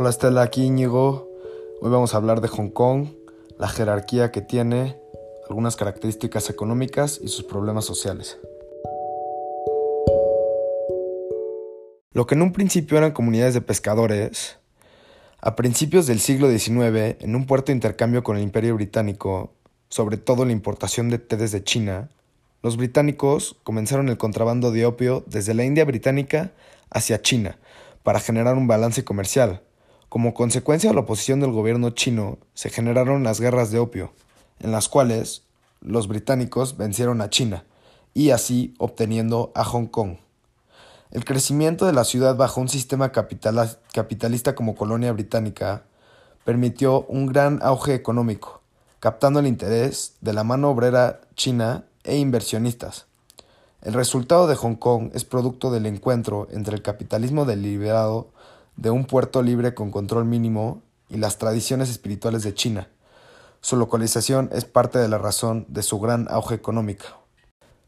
Hola Estela, aquí Íñigo. Hoy vamos a hablar de Hong Kong, la jerarquía que tiene, algunas características económicas y sus problemas sociales. Lo que en un principio eran comunidades de pescadores, a principios del siglo XIX, en un puerto de intercambio con el Imperio Británico, sobre todo la importación de té desde China, los británicos comenzaron el contrabando de opio desde la India británica hacia China para generar un balance comercial. Como consecuencia de la oposición del gobierno chino, se generaron las guerras de opio, en las cuales los británicos vencieron a China, y así obteniendo a Hong Kong. El crecimiento de la ciudad bajo un sistema capitalista como colonia británica permitió un gran auge económico, captando el interés de la mano obrera china e inversionistas. El resultado de Hong Kong es producto del encuentro entre el capitalismo deliberado de un puerto libre con control mínimo y las tradiciones espirituales de China. Su localización es parte de la razón de su gran auge económico.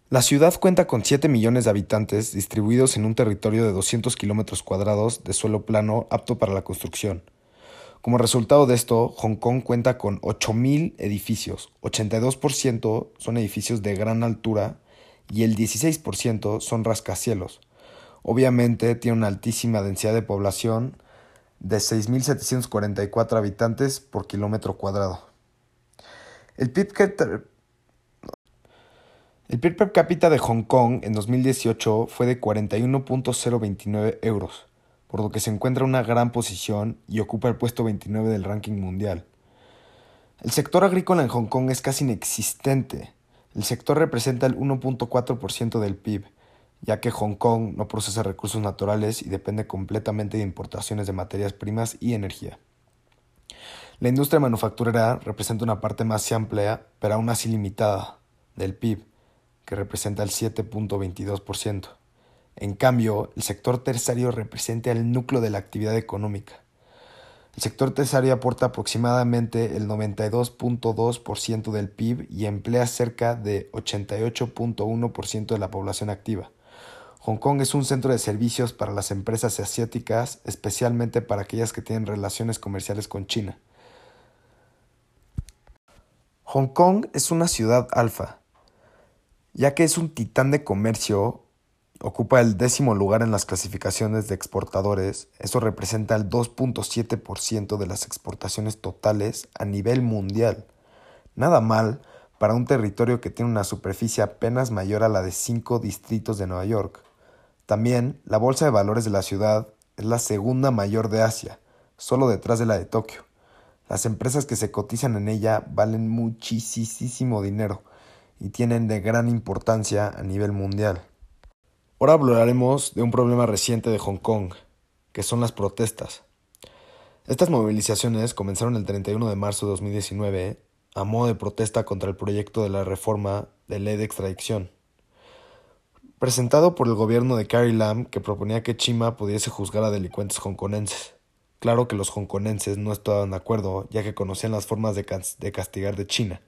La ciudad cuenta con 7 millones de habitantes distribuidos en un territorio de 200 kilómetros cuadrados de suelo plano apto para la construcción. Como resultado de esto, Hong Kong cuenta con 8.000 edificios, 82% son edificios de gran altura y el 16% son rascacielos. Obviamente tiene una altísima densidad de población de 6.744 habitantes por kilómetro cuadrado. El PIB, per cápita de Hong Kong en 2018 fue de 41.029 euros por lo que se encuentra en una gran posición y ocupa el puesto 29 del ranking mundial. El sector agrícola en Hong Kong es casi inexistente. El sector representa el 1.4% del PIB, ya que Hong Kong no procesa recursos naturales y depende completamente de importaciones de materias primas y energía. La industria manufacturera representa una parte más amplia, pero aún así limitada, del PIB, que representa el 7.22%. En cambio, el sector terciario representa el núcleo de la actividad económica. El sector terciario aporta aproximadamente el 92.2% del PIB y emplea cerca de 88.1% de la población activa. Hong Kong es un centro de servicios para las empresas asiáticas, especialmente para aquellas que tienen relaciones comerciales con China. Hong Kong es una ciudad alfa, ya que es un titán de comercio Ocupa el décimo lugar en las clasificaciones de exportadores. Eso representa el 2.7% de las exportaciones totales a nivel mundial. Nada mal para un territorio que tiene una superficie apenas mayor a la de cinco distritos de Nueva York. También la bolsa de valores de la ciudad es la segunda mayor de Asia, solo detrás de la de Tokio. Las empresas que se cotizan en ella valen muchísimo dinero y tienen de gran importancia a nivel mundial. Ahora hablaremos de un problema reciente de Hong Kong, que son las protestas. Estas movilizaciones comenzaron el 31 de marzo de 2019 a modo de protesta contra el proyecto de la reforma de ley de extradición. Presentado por el gobierno de Carrie Lam que proponía que Chima pudiese juzgar a delincuentes hongkonenses. Claro que los hongkonenses no estaban de acuerdo, ya que conocían las formas de, de castigar de China,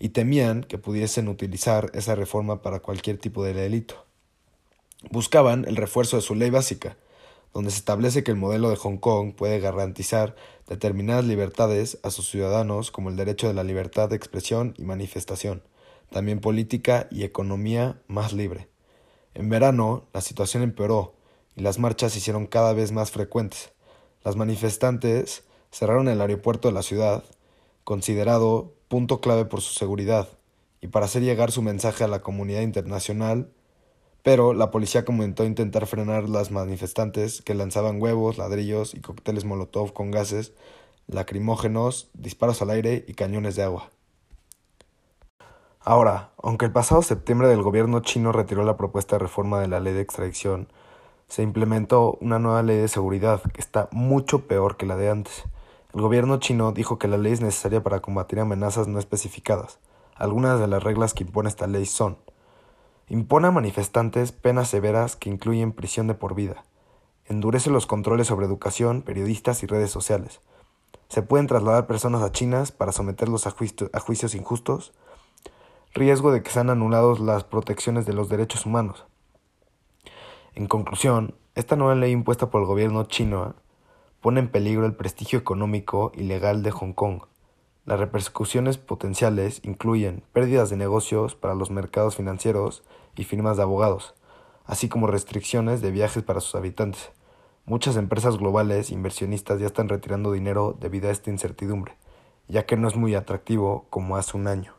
y temían que pudiesen utilizar esa reforma para cualquier tipo de delito buscaban el refuerzo de su ley básica, donde se establece que el modelo de Hong Kong puede garantizar determinadas libertades a sus ciudadanos como el derecho de la libertad de expresión y manifestación, también política y economía más libre. En verano, la situación empeoró y las marchas se hicieron cada vez más frecuentes. Las manifestantes cerraron el aeropuerto de la ciudad, considerado punto clave por su seguridad, y para hacer llegar su mensaje a la comunidad internacional pero la policía comenzó a intentar frenar las manifestantes que lanzaban huevos, ladrillos y cócteles molotov con gases lacrimógenos, disparos al aire y cañones de agua. Ahora, aunque el pasado septiembre el gobierno chino retiró la propuesta de reforma de la ley de extradición, se implementó una nueva ley de seguridad que está mucho peor que la de antes. El gobierno chino dijo que la ley es necesaria para combatir amenazas no especificadas. Algunas de las reglas que impone esta ley son Impone a manifestantes penas severas que incluyen prisión de por vida. Endurece los controles sobre educación, periodistas y redes sociales. Se pueden trasladar personas a Chinas para someterlos a, juicios injustos. Riesgo de que sean anulados las protecciones de los derechos humanos. En conclusión, esta nueva ley impuesta por el gobierno chino pone en peligro el prestigio económico y legal de Hong Kong. Las repercusiones potenciales incluyen pérdidas de negocios para los mercados financieros y firmas de abogados, así como restricciones de viajes para sus habitantes. Muchas empresas globales inversionistas ya están retirando dinero debido a esta incertidumbre, ya que no es muy atractivo como hace un año.